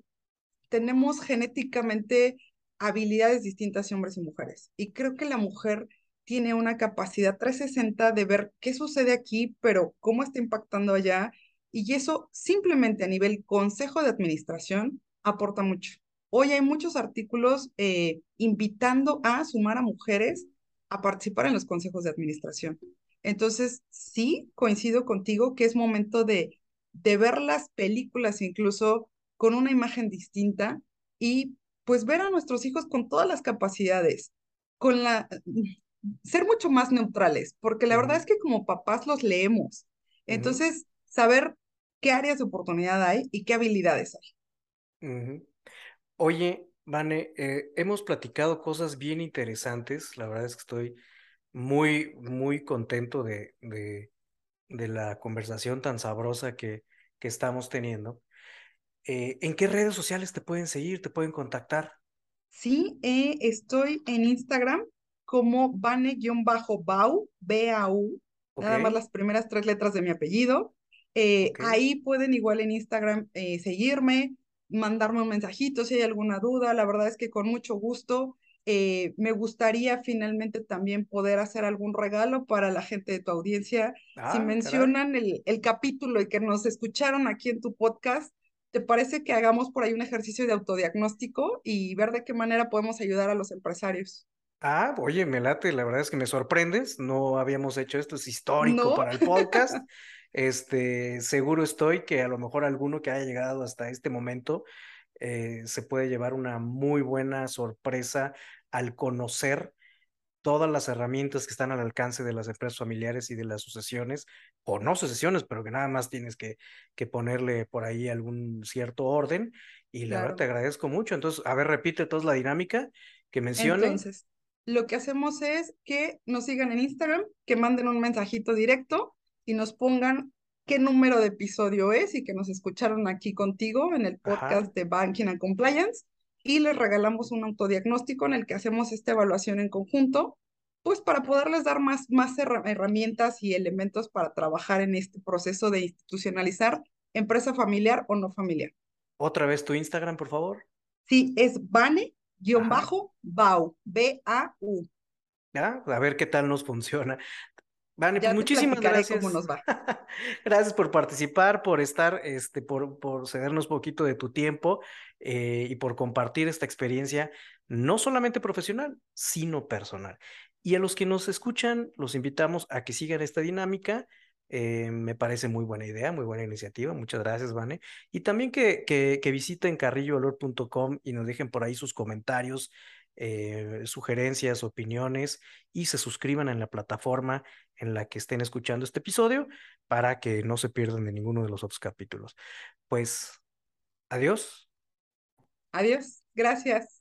tenemos genéticamente habilidades distintas hombres y mujeres. Y creo que la mujer tiene una capacidad 360 de ver qué sucede aquí, pero cómo está impactando allá. Y eso simplemente a nivel consejo de administración aporta mucho. Hoy hay muchos artículos eh, invitando a sumar a mujeres a participar en los consejos de administración. Entonces, sí, coincido contigo que es momento de, de ver las películas incluso con una imagen distinta y pues ver a nuestros hijos con todas las capacidades, con la ser mucho más neutrales, porque la verdad es que como papás los leemos. Entonces, saber qué áreas de oportunidad hay y qué habilidades hay. Oye, Vane, eh, hemos platicado cosas bien interesantes. La verdad es que estoy muy, muy contento de, de, de la conversación tan sabrosa que, que estamos teniendo. Eh, ¿en qué redes sociales te pueden seguir, te pueden contactar? Sí, eh, estoy en Instagram como Vane-Bau, B-A-U, nada más las primeras tres letras de mi apellido. Eh, ahí pueden igual en Instagram seguirme, mandarme un mensajito si hay alguna duda. La verdad es que con mucho gusto me gustaría finalmente también poder hacer algún regalo para la gente de tu audiencia. si ah, mencionan el, el, capítulo y que nos escucharon aquí en tu podcast, ¿te parece que hagamos por ahí un ejercicio de autodiagnóstico y ver de qué manera podemos ayudar a los empresarios? Ah, oye, me late, la verdad es que me sorprendes, no habíamos hecho esto, es histórico para el podcast. Este, seguro estoy que a lo mejor alguno que haya llegado hasta este momento eh, se puede llevar una muy buena sorpresa al conocer todas las herramientas que están al alcance de las empresas familiares y de las sucesiones, o no sucesiones, pero que nada más tienes que, que ponerle por ahí algún cierto orden. Y la verdad te agradezco mucho. Entonces, a ver, repite toda la dinámica que mencioné. Entonces, lo que hacemos es que nos sigan en Instagram, que manden un mensajito directo y nos pongan qué número de episodio es y que nos escucharon aquí contigo en el podcast de Banking and Compliance y les regalamos un autodiagnóstico en el que hacemos esta evaluación en conjunto, pues para poderles dar más, más herramientas y elementos para trabajar en este proceso de institucionalizar empresa familiar o no familiar. Otra vez tu Instagram, por favor. Sí, es Bane-Bau, B-A-U. A ver qué tal nos funciona. Vale, pues muchísimas gracias. Cómo nos va. gracias por participar, por estar, este, por, por cedernos poquito de tu tiempo eh, y por compartir esta experiencia, no solamente profesional, sino personal. Y a los que nos escuchan, los invitamos a que sigan esta dinámica. Eh, me parece muy buena idea, muy buena iniciativa. Muchas gracias, Vane. Y también que, que, que visiten carrillovalor.com y nos dejen por ahí sus comentarios eh, sugerencias, opiniones y se suscriban en la plataforma en la que estén escuchando este episodio para que no se pierdan de ninguno de los otros capítulos. Pues, adiós. Adiós, gracias.